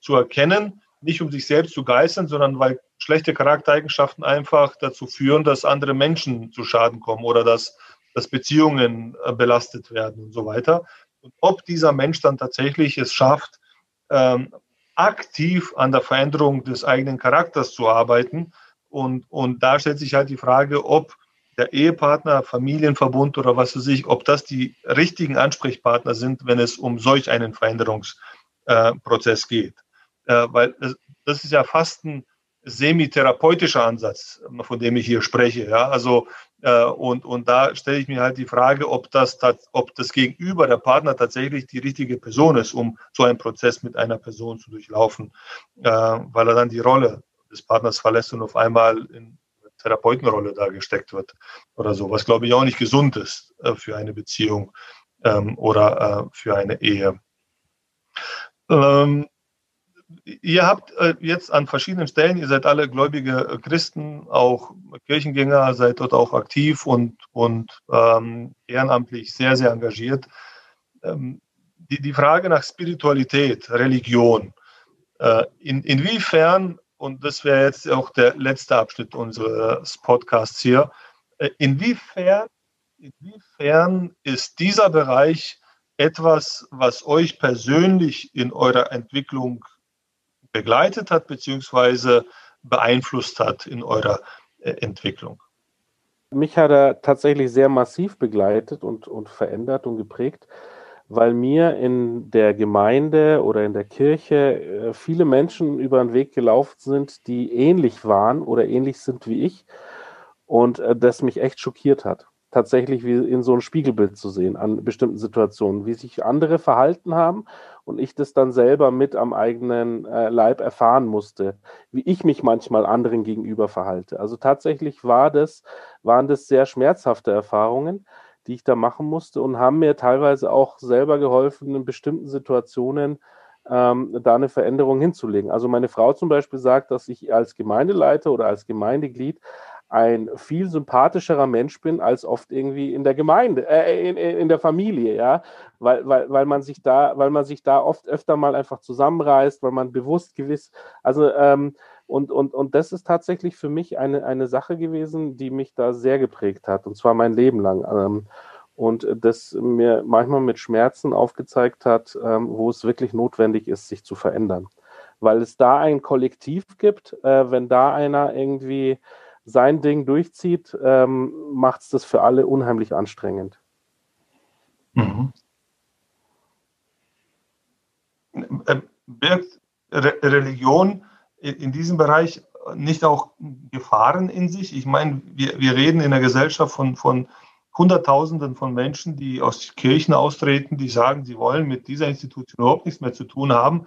zu erkennen, nicht um sich selbst zu geißeln, sondern weil schlechte Charaktereigenschaften einfach dazu führen, dass andere Menschen zu Schaden kommen oder dass, dass Beziehungen äh, belastet werden und so weiter. Und ob dieser Mensch dann tatsächlich es schafft, ähm, aktiv an der Veränderung des eigenen Charakters zu arbeiten. Und, und da stellt sich halt die Frage, ob der Ehepartner, Familienverbund oder was weiß ich, ob das die richtigen Ansprechpartner sind, wenn es um solch einen Veränderungsprozess geht. Äh, weil das ist ja fast ein semitherapeutischer Ansatz, von dem ich hier spreche. Ja? Also, äh, und, und da stelle ich mir halt die Frage, ob das, ob das Gegenüber, der Partner tatsächlich die richtige Person ist, um so einen Prozess mit einer Person zu durchlaufen, äh, weil er dann die Rolle des Partners verlässt und auf einmal in Therapeutenrolle da gesteckt wird oder so, was glaube ich auch nicht gesund ist äh, für eine Beziehung ähm, oder äh, für eine Ehe. Ähm, ihr habt äh, jetzt an verschiedenen Stellen, ihr seid alle gläubige Christen, auch Kirchengänger, seid dort auch aktiv und, und ähm, ehrenamtlich sehr, sehr engagiert. Ähm, die, die Frage nach Spiritualität, Religion, äh, in, inwiefern, und das wäre jetzt auch der letzte Abschnitt unseres Podcasts hier, äh, inwiefern, inwiefern ist dieser Bereich etwas, was euch persönlich in eurer Entwicklung begleitet hat beziehungsweise beeinflusst hat in eurer äh, Entwicklung? Mich hat er tatsächlich sehr massiv begleitet und, und verändert und geprägt, weil mir in der Gemeinde oder in der Kirche äh, viele Menschen über den Weg gelaufen sind, die ähnlich waren oder ähnlich sind wie ich und äh, das mich echt schockiert hat tatsächlich wie in so ein Spiegelbild zu sehen an bestimmten Situationen, wie sich andere verhalten haben und ich das dann selber mit am eigenen äh, Leib erfahren musste, wie ich mich manchmal anderen gegenüber verhalte. Also tatsächlich war das, waren das sehr schmerzhafte Erfahrungen, die ich da machen musste und haben mir teilweise auch selber geholfen, in bestimmten Situationen ähm, da eine Veränderung hinzulegen. Also meine Frau zum Beispiel sagt, dass ich als Gemeindeleiter oder als Gemeindeglied ein viel sympathischerer Mensch bin als oft irgendwie in der Gemeinde, äh, in, in, der Familie, ja, weil, weil, weil man sich da, weil man sich da oft öfter mal einfach zusammenreißt, weil man bewusst gewiss, also ähm, und, und, und das ist tatsächlich für mich eine, eine Sache gewesen, die mich da sehr geprägt hat, und zwar mein Leben lang. Ähm, und das mir manchmal mit Schmerzen aufgezeigt hat, ähm, wo es wirklich notwendig ist, sich zu verändern. Weil es da ein Kollektiv gibt, äh, wenn da einer irgendwie sein Ding durchzieht, ähm, macht es das für alle unheimlich anstrengend. Mhm. Birgt Re Religion in diesem Bereich nicht auch Gefahren in sich? Ich meine, wir, wir reden in der Gesellschaft von, von Hunderttausenden von Menschen, die aus Kirchen austreten, die sagen, sie wollen mit dieser Institution überhaupt nichts mehr zu tun haben.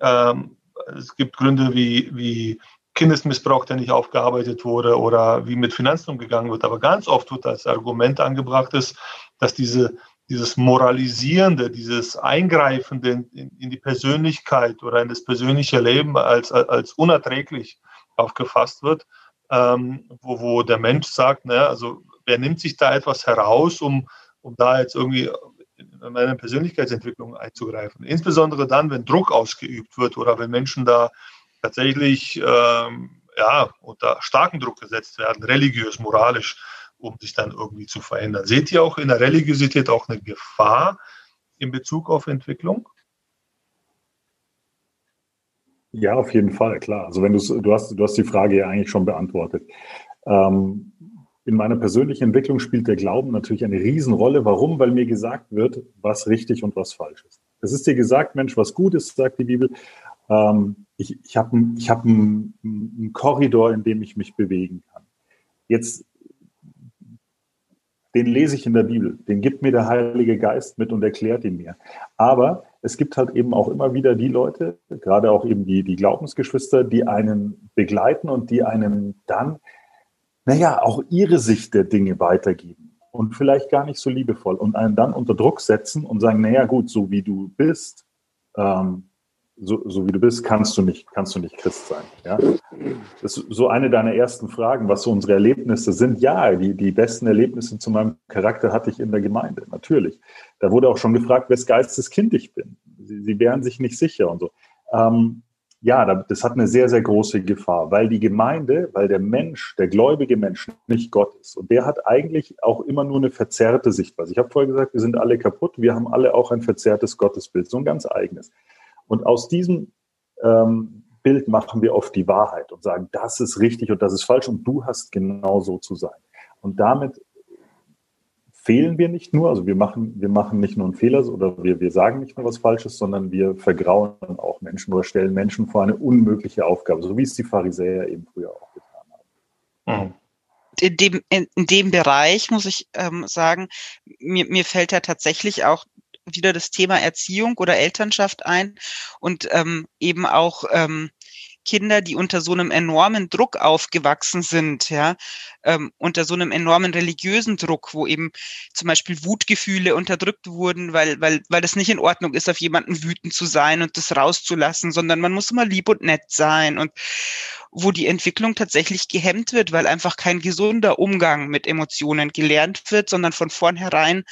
Ähm, es gibt Gründe wie, wie Kindesmissbrauch, der nicht aufgearbeitet wurde oder wie mit Finanzen umgegangen wird. Aber ganz oft wird als Argument angebracht ist, dass diese, dieses Moralisierende, dieses Eingreifende in, in, die Persönlichkeit oder in das persönliche Leben als, als unerträglich aufgefasst wird, ähm, wo, wo der Mensch sagt, naja, also wer nimmt sich da etwas heraus, um, um da jetzt irgendwie in meine Persönlichkeitsentwicklung einzugreifen. Insbesondere dann, wenn Druck ausgeübt wird oder wenn Menschen da tatsächlich ähm, ja, unter starken Druck gesetzt werden, religiös, moralisch, um sich dann irgendwie zu verändern. Seht ihr auch in der Religiosität auch eine Gefahr in Bezug auf Entwicklung? Ja, auf jeden Fall, klar. Also wenn du du hast, du hast die Frage ja eigentlich schon beantwortet. Ähm, in meiner persönlichen Entwicklung spielt der Glauben natürlich eine Riesenrolle. Warum? Weil mir gesagt wird, was richtig und was falsch ist. Es ist dir gesagt, Mensch, was gut ist, sagt die Bibel, ähm, ich ich habe ich hab einen, einen Korridor, in dem ich mich bewegen kann. Jetzt, den lese ich in der Bibel, den gibt mir der Heilige Geist mit und erklärt ihn mir. Aber es gibt halt eben auch immer wieder die Leute, gerade auch eben die, die Glaubensgeschwister, die einen begleiten und die einen dann, naja, auch ihre Sicht der Dinge weitergeben und vielleicht gar nicht so liebevoll und einen dann unter Druck setzen und sagen, naja, gut, so wie du bist, ähm, so, so wie du bist, kannst du nicht, kannst du nicht Christ sein. Ja? Das ist so eine deiner ersten Fragen, was so unsere Erlebnisse sind. Ja, die, die besten Erlebnisse zu meinem Charakter hatte ich in der Gemeinde, natürlich. Da wurde auch schon gefragt, wes Geistes Kind ich bin. Sie, sie wären sich nicht sicher und so. Ähm, ja, das hat eine sehr, sehr große Gefahr, weil die Gemeinde, weil der Mensch, der gläubige Mensch nicht Gott ist. Und der hat eigentlich auch immer nur eine verzerrte Sichtweise. Ich habe vorher gesagt, wir sind alle kaputt, wir haben alle auch ein verzerrtes Gottesbild, so ein ganz eigenes. Und aus diesem ähm, Bild machen wir oft die Wahrheit und sagen, das ist richtig und das ist falsch und du hast genau so zu sein. Und damit fehlen wir nicht nur, also wir machen, wir machen nicht nur einen Fehler oder wir, wir sagen nicht nur was Falsches, sondern wir vergrauen auch Menschen oder stellen Menschen vor eine unmögliche Aufgabe, so wie es die Pharisäer eben früher auch getan haben. Mhm. In dem, in, in dem Bereich muss ich ähm, sagen, mir, mir fällt ja tatsächlich auch wieder das Thema Erziehung oder Elternschaft ein und ähm, eben auch ähm, Kinder, die unter so einem enormen Druck aufgewachsen sind, ja, ähm, unter so einem enormen religiösen Druck, wo eben zum Beispiel Wutgefühle unterdrückt wurden, weil, weil, weil das nicht in Ordnung ist, auf jemanden wütend zu sein und das rauszulassen, sondern man muss immer lieb und nett sein und wo die Entwicklung tatsächlich gehemmt wird, weil einfach kein gesunder Umgang mit Emotionen gelernt wird, sondern von vornherein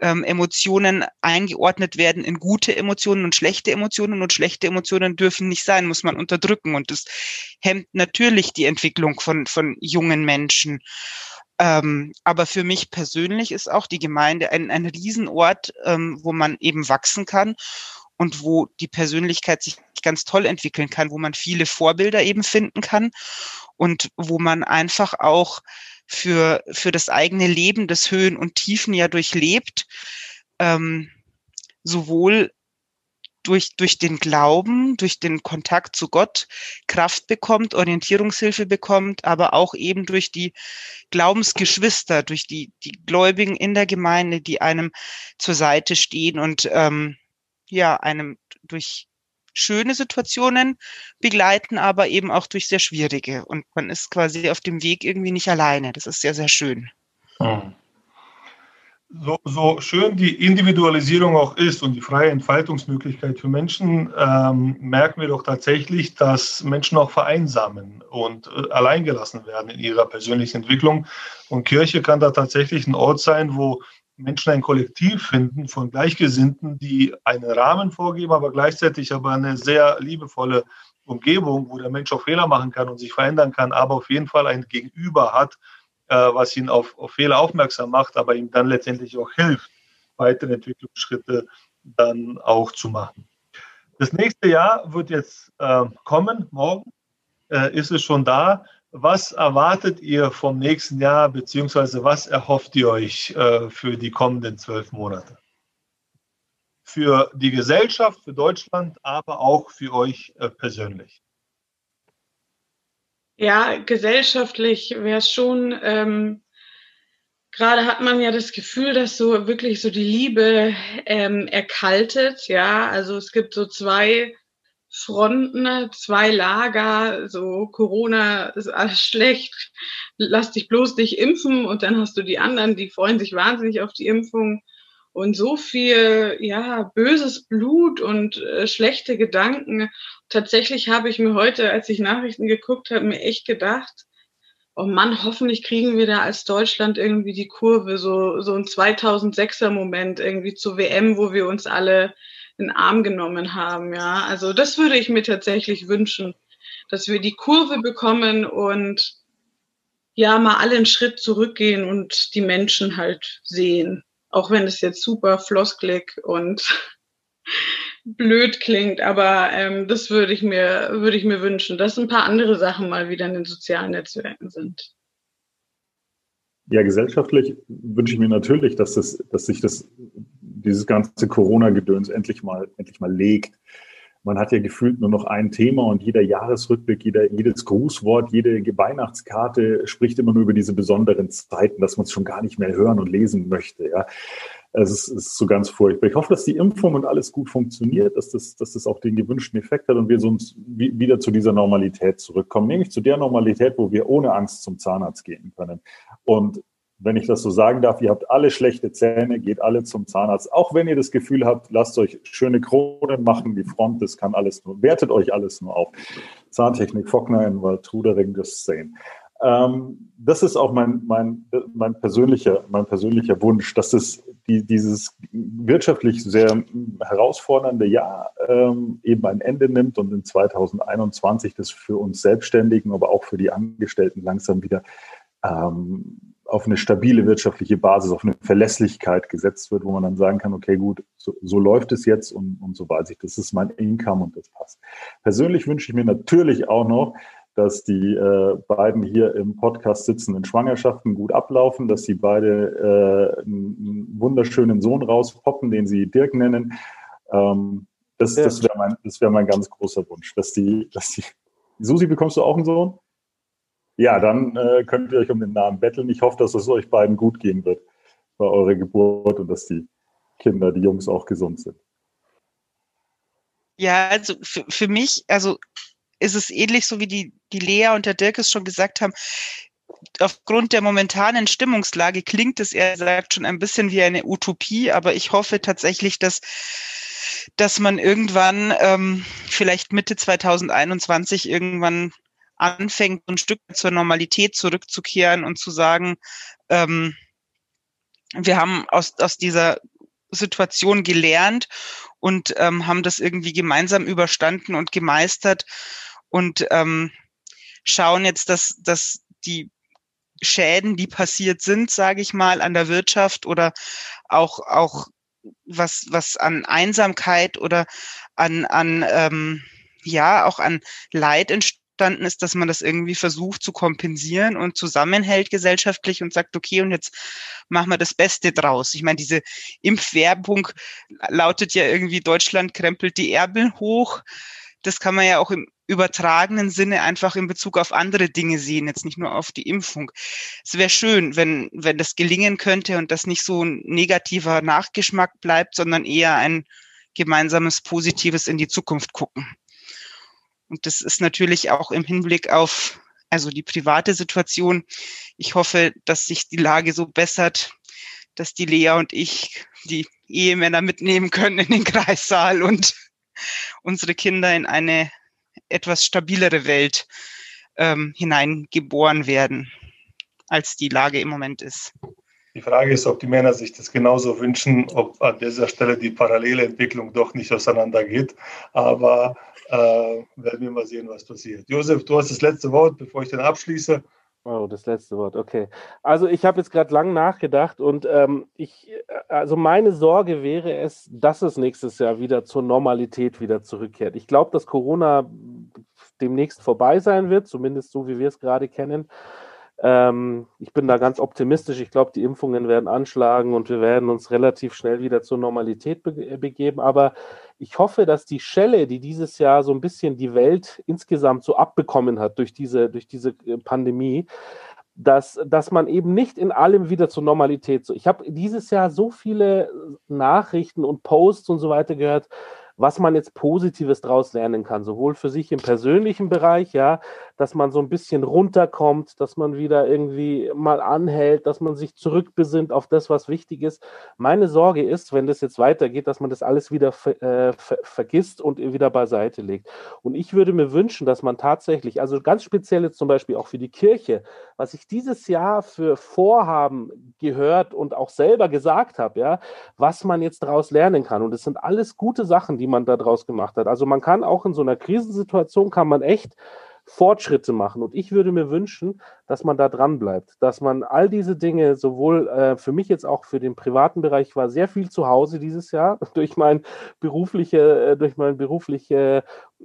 ähm, Emotionen eingeordnet werden in gute Emotionen und schlechte Emotionen und schlechte Emotionen dürfen nicht sein, muss man unterdrücken und das hemmt natürlich die Entwicklung von, von jungen Menschen. Ähm, aber für mich persönlich ist auch die Gemeinde ein, ein Riesenort, ähm, wo man eben wachsen kann und wo die Persönlichkeit sich ganz toll entwickeln kann, wo man viele Vorbilder eben finden kann und wo man einfach auch für, für das eigene Leben des Höhen und Tiefen ja durchlebt, ähm, sowohl durch, durch den Glauben, durch den Kontakt zu Gott Kraft bekommt, Orientierungshilfe bekommt, aber auch eben durch die Glaubensgeschwister, durch die, die Gläubigen in der Gemeinde, die einem zur Seite stehen und ähm, ja, einem durch schöne Situationen begleiten, aber eben auch durch sehr schwierige. Und man ist quasi auf dem Weg irgendwie nicht alleine. Das ist sehr, sehr schön. Hm. So, so schön die Individualisierung auch ist und die freie Entfaltungsmöglichkeit für Menschen, ähm, merken wir doch tatsächlich, dass Menschen auch vereinsamen und äh, alleingelassen werden in ihrer persönlichen Entwicklung. Und Kirche kann da tatsächlich ein Ort sein, wo Menschen ein Kollektiv finden von Gleichgesinnten, die einen Rahmen vorgeben, aber gleichzeitig aber eine sehr liebevolle Umgebung, wo der Mensch auch Fehler machen kann und sich verändern kann, aber auf jeden Fall ein Gegenüber hat, äh, was ihn auf, auf Fehler aufmerksam macht, aber ihm dann letztendlich auch hilft, weitere Entwicklungsschritte dann auch zu machen. Das nächste Jahr wird jetzt äh, kommen, morgen äh, ist es schon da. Was erwartet ihr vom nächsten Jahr, beziehungsweise was erhofft ihr euch äh, für die kommenden zwölf Monate? Für die Gesellschaft, für Deutschland, aber auch für euch äh, persönlich. Ja, gesellschaftlich wäre es schon, ähm, gerade hat man ja das Gefühl, dass so wirklich so die Liebe ähm, erkaltet. Ja, also es gibt so zwei Fronten, zwei Lager, so Corona ist alles schlecht, lass dich bloß nicht impfen und dann hast du die anderen, die freuen sich wahnsinnig auf die Impfung und so viel, ja, böses Blut und äh, schlechte Gedanken. Tatsächlich habe ich mir heute, als ich Nachrichten geguckt habe, mir echt gedacht, oh Mann, hoffentlich kriegen wir da als Deutschland irgendwie die Kurve, so, so ein 2006er Moment irgendwie zur WM, wo wir uns alle in den Arm genommen haben. Ja, also das würde ich mir tatsächlich wünschen, dass wir die Kurve bekommen und ja, mal alle einen Schritt zurückgehen und die Menschen halt sehen. Auch wenn es jetzt super flosklig und blöd klingt, aber ähm, das würde ich mir, würde ich mir wünschen, dass ein paar andere Sachen mal wieder in den sozialen Netzwerken sind. Ja, gesellschaftlich wünsche ich mir natürlich, dass, das, dass sich das dieses ganze Corona-Gedöns endlich mal, endlich mal legt. Man hat ja gefühlt nur noch ein Thema und jeder Jahresrückblick, jeder, jedes Grußwort, jede Weihnachtskarte spricht immer nur über diese besonderen Zeiten, dass man es schon gar nicht mehr hören und lesen möchte. Ja. Es ist, ist so ganz furchtbar. Ich hoffe, dass die Impfung und alles gut funktioniert, dass das, dass das auch den gewünschten Effekt hat und wir sonst wieder zu dieser Normalität zurückkommen, nämlich zu der Normalität, wo wir ohne Angst zum Zahnarzt gehen können. Und wenn ich das so sagen darf, ihr habt alle schlechte Zähne, geht alle zum Zahnarzt. Auch wenn ihr das Gefühl habt, lasst euch schöne Kronen machen, die Front, das kann alles nur, wertet euch alles nur auf. Zahntechnik, Fockner in Waldrudering, das sehen. Ähm, das ist auch mein, mein, mein, persönlicher, mein persönlicher Wunsch, dass es die, dieses wirtschaftlich sehr herausfordernde Jahr ähm, eben ein Ende nimmt und in 2021 das für uns Selbstständigen, aber auch für die Angestellten langsam wieder ähm, auf eine stabile wirtschaftliche Basis, auf eine Verlässlichkeit gesetzt wird, wo man dann sagen kann, okay, gut, so, so läuft es jetzt und, und so weiß ich, das ist mein Income und das passt. Persönlich wünsche ich mir natürlich auch noch, dass die äh, beiden hier im Podcast sitzen in Schwangerschaften gut ablaufen, dass sie beide äh, einen wunderschönen Sohn rauspoppen, den sie Dirk nennen. Ähm, das das wäre mein, wär mein ganz großer Wunsch, dass die, dass die. Susi, bekommst du auch einen Sohn? Ja, dann äh, könnt ihr euch um den Namen betteln. Ich hoffe, dass es euch beiden gut gehen wird bei eurer Geburt und dass die Kinder, die Jungs auch gesund sind. Ja, also für, für mich, also ist es ähnlich so wie die, die Lea und der Dirk es schon gesagt haben. Aufgrund der momentanen Stimmungslage klingt es, er sagt, schon ein bisschen wie eine Utopie, aber ich hoffe tatsächlich, dass, dass man irgendwann, ähm, vielleicht Mitte 2021, irgendwann anfängt, ein Stück zur Normalität zurückzukehren und zu sagen, ähm, wir haben aus, aus dieser Situation gelernt und ähm, haben das irgendwie gemeinsam überstanden und gemeistert und ähm, schauen jetzt, dass, dass die Schäden, die passiert sind, sage ich mal, an der Wirtschaft oder auch, auch was, was an Einsamkeit oder an, an ähm, ja, auch an Leid entsteht entstanden ist, dass man das irgendwie versucht zu kompensieren und zusammenhält gesellschaftlich und sagt, okay, und jetzt machen wir das Beste draus. Ich meine, diese Impfwerbung lautet ja irgendwie, Deutschland krempelt die Erbel hoch. Das kann man ja auch im übertragenen Sinne einfach in Bezug auf andere Dinge sehen, jetzt nicht nur auf die Impfung. Es wäre schön, wenn, wenn das gelingen könnte und das nicht so ein negativer Nachgeschmack bleibt, sondern eher ein gemeinsames Positives in die Zukunft gucken. Und das ist natürlich auch im Hinblick auf also die private Situation. Ich hoffe, dass sich die Lage so bessert, dass die Lea und ich die Ehemänner mitnehmen können in den Kreissaal und unsere Kinder in eine etwas stabilere Welt ähm, hineingeboren werden, als die Lage im Moment ist. Die Frage ist, ob die Männer sich das genauso wünschen, ob an dieser Stelle die parallele Entwicklung doch nicht auseinandergeht. Aber äh, werden wir mal sehen, was passiert. Josef, du hast das letzte Wort, bevor ich dann abschließe. Oh, das letzte Wort, okay. Also ich habe jetzt gerade lang nachgedacht und ähm, ich, also meine Sorge wäre es, dass es nächstes Jahr wieder zur Normalität wieder zurückkehrt. Ich glaube, dass Corona demnächst vorbei sein wird, zumindest so wie wir es gerade kennen. Ähm, ich bin da ganz optimistisch. Ich glaube, die Impfungen werden anschlagen und wir werden uns relativ schnell wieder zur Normalität be begeben. Aber ich hoffe, dass die Schelle, die dieses Jahr so ein bisschen die Welt insgesamt so abbekommen hat durch diese, durch diese äh, Pandemie, dass, dass man eben nicht in allem wieder zur Normalität so. Ich habe dieses Jahr so viele Nachrichten und Posts und so weiter gehört, was man jetzt Positives daraus lernen kann, sowohl für sich im persönlichen Bereich, ja, dass man so ein bisschen runterkommt, dass man wieder irgendwie mal anhält, dass man sich zurückbesinnt auf das, was wichtig ist. Meine Sorge ist, wenn das jetzt weitergeht, dass man das alles wieder ver äh, ver vergisst und wieder beiseite legt. Und ich würde mir wünschen, dass man tatsächlich, also ganz speziell jetzt zum Beispiel auch für die Kirche, was ich dieses Jahr für Vorhaben gehört und auch selber gesagt habe, ja, was man jetzt daraus lernen kann. Und es sind alles gute Sachen, die man daraus gemacht hat. Also man kann auch in so einer Krisensituation, kann man echt Fortschritte machen. Und ich würde mir wünschen, dass man da dran bleibt, dass man all diese Dinge sowohl äh, für mich jetzt auch für den privaten Bereich ich war sehr viel zu Hause dieses Jahr durch mein berufliche, äh, durch mein berufliche,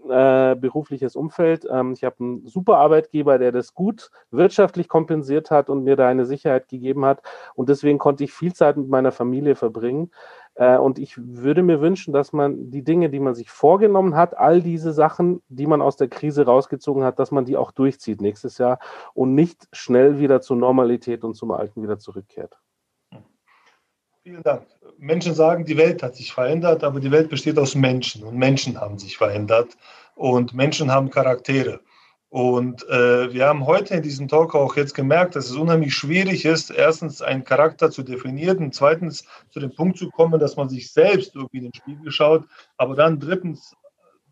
äh, berufliches Umfeld. Ähm, ich habe einen super Arbeitgeber, der das gut wirtschaftlich kompensiert hat und mir da eine Sicherheit gegeben hat. Und deswegen konnte ich viel Zeit mit meiner Familie verbringen. Äh, und ich würde mir wünschen, dass man die Dinge, die man sich vorgenommen hat, all diese Sachen, die man aus der Krise rausgezogen hat, dass man die auch durchzieht nächstes Jahr und nicht schnell wieder zur Normalität und zum Alten wieder zurückkehrt. Vielen Dank. Menschen sagen, die Welt hat sich verändert, aber die Welt besteht aus Menschen und Menschen haben sich verändert und Menschen haben Charaktere. Und äh, wir haben heute in diesem Talk auch jetzt gemerkt, dass es unheimlich schwierig ist, erstens einen Charakter zu definieren zweitens zu dem Punkt zu kommen, dass man sich selbst irgendwie in den Spiegel schaut. Aber dann drittens,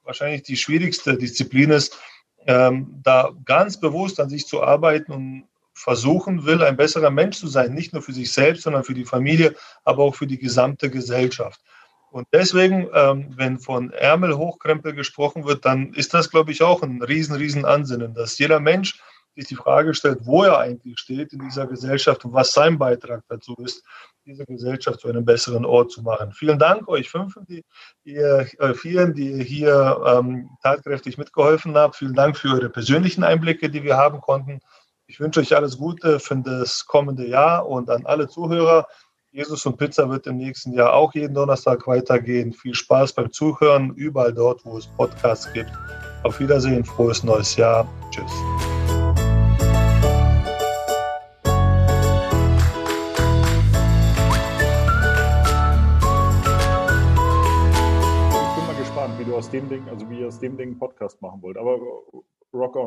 wahrscheinlich die schwierigste Disziplin ist, ähm, da ganz bewusst an sich zu arbeiten und versuchen will, ein besserer Mensch zu sein, nicht nur für sich selbst, sondern für die Familie, aber auch für die gesamte Gesellschaft. Und deswegen, ähm, wenn von Ärmel hochkrempel gesprochen wird, dann ist das, glaube ich, auch ein riesen, riesen Ansinnen, dass jeder Mensch sich die Frage stellt, wo er eigentlich steht in dieser Gesellschaft und was sein Beitrag dazu ist, diese Gesellschaft zu einem besseren Ort zu machen. Vielen Dank euch fünf, die ihr äh, vielen, die ihr hier ähm, tatkräftig mitgeholfen habt. Vielen Dank für eure persönlichen Einblicke, die wir haben konnten. Ich wünsche euch alles Gute für das kommende Jahr und an alle Zuhörer. Jesus und Pizza wird im nächsten Jahr auch jeden Donnerstag weitergehen. Viel Spaß beim Zuhören, überall dort, wo es Podcasts gibt. Auf Wiedersehen, frohes neues Jahr. Tschüss. aus dem Ding, also wie ihr aus dem Ding einen Podcast machen wollt. Aber rock on.